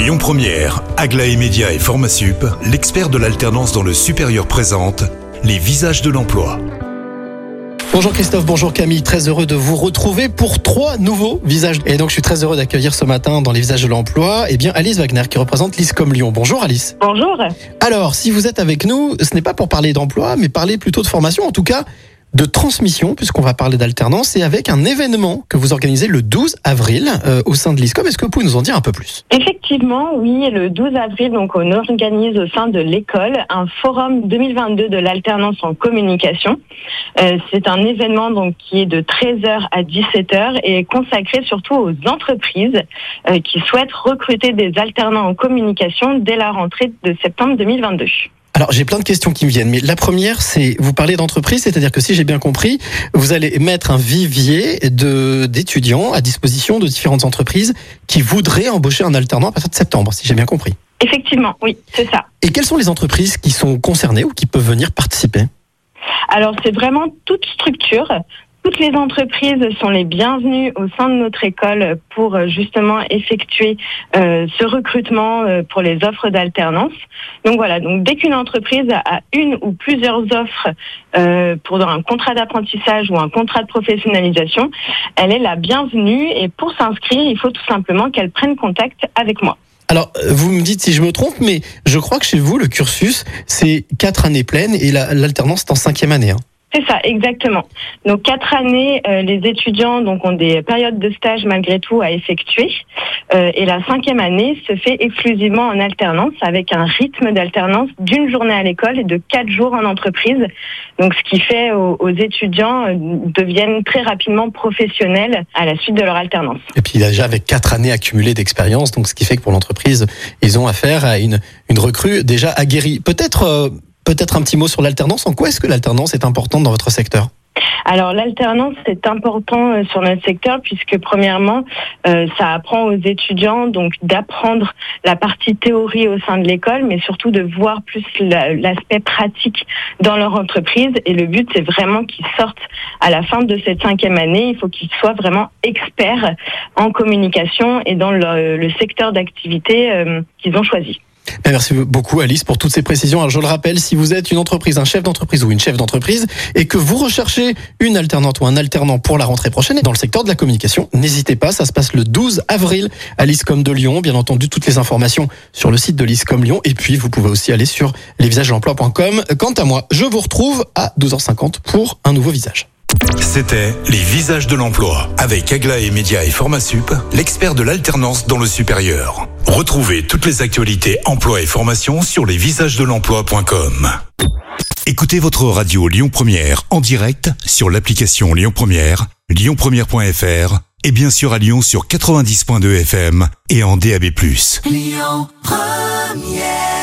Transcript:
Lyon Première, Aglaé Média et Formasup, l'expert de l'alternance dans le supérieur présente les visages de l'emploi. Bonjour Christophe, bonjour Camille, très heureux de vous retrouver pour trois nouveaux visages. Et donc je suis très heureux d'accueillir ce matin dans les visages de l'emploi, eh bien Alice Wagner qui représente l'ISCOM Lyon. Bonjour Alice. Bonjour. Alors, si vous êtes avec nous, ce n'est pas pour parler d'emploi, mais parler plutôt de formation, en tout cas de transmission, puisqu'on va parler d'alternance, et avec un événement que vous organisez le 12 avril euh, au sein de l'ISCOM. Est-ce que vous pouvez nous en dire un peu plus? Effectivement, oui, le 12 avril, donc on organise au sein de l'école un forum 2022 de l'alternance en communication. Euh, c'est un événement donc qui est de 13h à 17h et consacré surtout aux entreprises euh, qui souhaitent recruter des alternants en communication dès la rentrée de septembre 2022. Alors j'ai plein de questions qui me viennent, mais la première c'est vous parlez d'entreprise, c'est-à-dire que si j'ai bien compris, vous allez mettre un vivier de d'étudiants à disposition de différentes entreprises qui voudraient embaucher un alternant à partir de septembre, si j'ai bien compris. Effectivement, oui, c'est ça. Et quelles sont les entreprises qui sont concernées ou qui peuvent venir participer? Alors c'est vraiment toute structure, toutes les entreprises sont les bienvenues au sein de notre école pour euh, justement effectuer euh, ce recrutement euh, pour les offres d'alternance. Donc voilà, donc dès qu'une entreprise a une ou plusieurs offres euh, pour un contrat d'apprentissage ou un contrat de professionnalisation, elle est la bienvenue et pour s'inscrire, il faut tout simplement qu'elle prenne contact avec moi. Alors, vous me dites si je me trompe, mais je crois que chez vous, le cursus, c'est quatre années pleines et l'alternance est en cinquième année. Hein. C'est ça, exactement. Donc quatre années, euh, les étudiants donc ont des périodes de stage malgré tout à effectuer, euh, et la cinquième année se fait exclusivement en alternance avec un rythme d'alternance d'une journée à l'école et de quatre jours en entreprise. Donc ce qui fait aux, aux étudiants euh, deviennent très rapidement professionnels à la suite de leur alternance. Et puis déjà avec quatre années accumulées d'expérience, donc ce qui fait que pour l'entreprise, ils ont affaire à une une recrue déjà aguerrie. Peut-être peut-être un petit mot sur l'alternance. En quoi est-ce que l'alternance est importante dans votre secteur? Alors l'alternance c'est important euh, sur notre secteur puisque premièrement euh, ça apprend aux étudiants donc d'apprendre la partie théorie au sein de l'école mais surtout de voir plus l'aspect pratique dans leur entreprise et le but c'est vraiment qu'ils sortent à la fin de cette cinquième année il faut qu'ils soient vraiment experts en communication et dans le, secteur d'activité euh, qu'ils ont choisi. Ben, merci beaucoup Alice pour toutes ces précisions. Alors je le rappelle, si vous êtes une entreprise, un chef d'entreprise ou une chef d'entreprise et que vous recherchez une alternante ou un alternant pour la rentrée prochaine dans le secteur de la communication, n'hésitez pas, ça se passe le 12 avril à l'ISCOM de Lyon. Bien entendu, toutes les informations sur le site de l'ISCOM Lyon et puis vous pouvez aussi aller sur lesvisagesdelemploi.com. Quant à moi, je vous retrouve à 12h50 pour un nouveau visage. C'était Les Visages de l'Emploi avec Aglaé Média et Formasup, l'expert de l'alternance dans le supérieur. Retrouvez toutes les actualités emploi et formation sur lesvisagesdelemploi.com. Écoutez votre radio Lyon Première en direct sur l'application Lyon Première, lyonpremière.fr et bien sûr à Lyon sur 90.2 FM et en DAB+. Lyon Première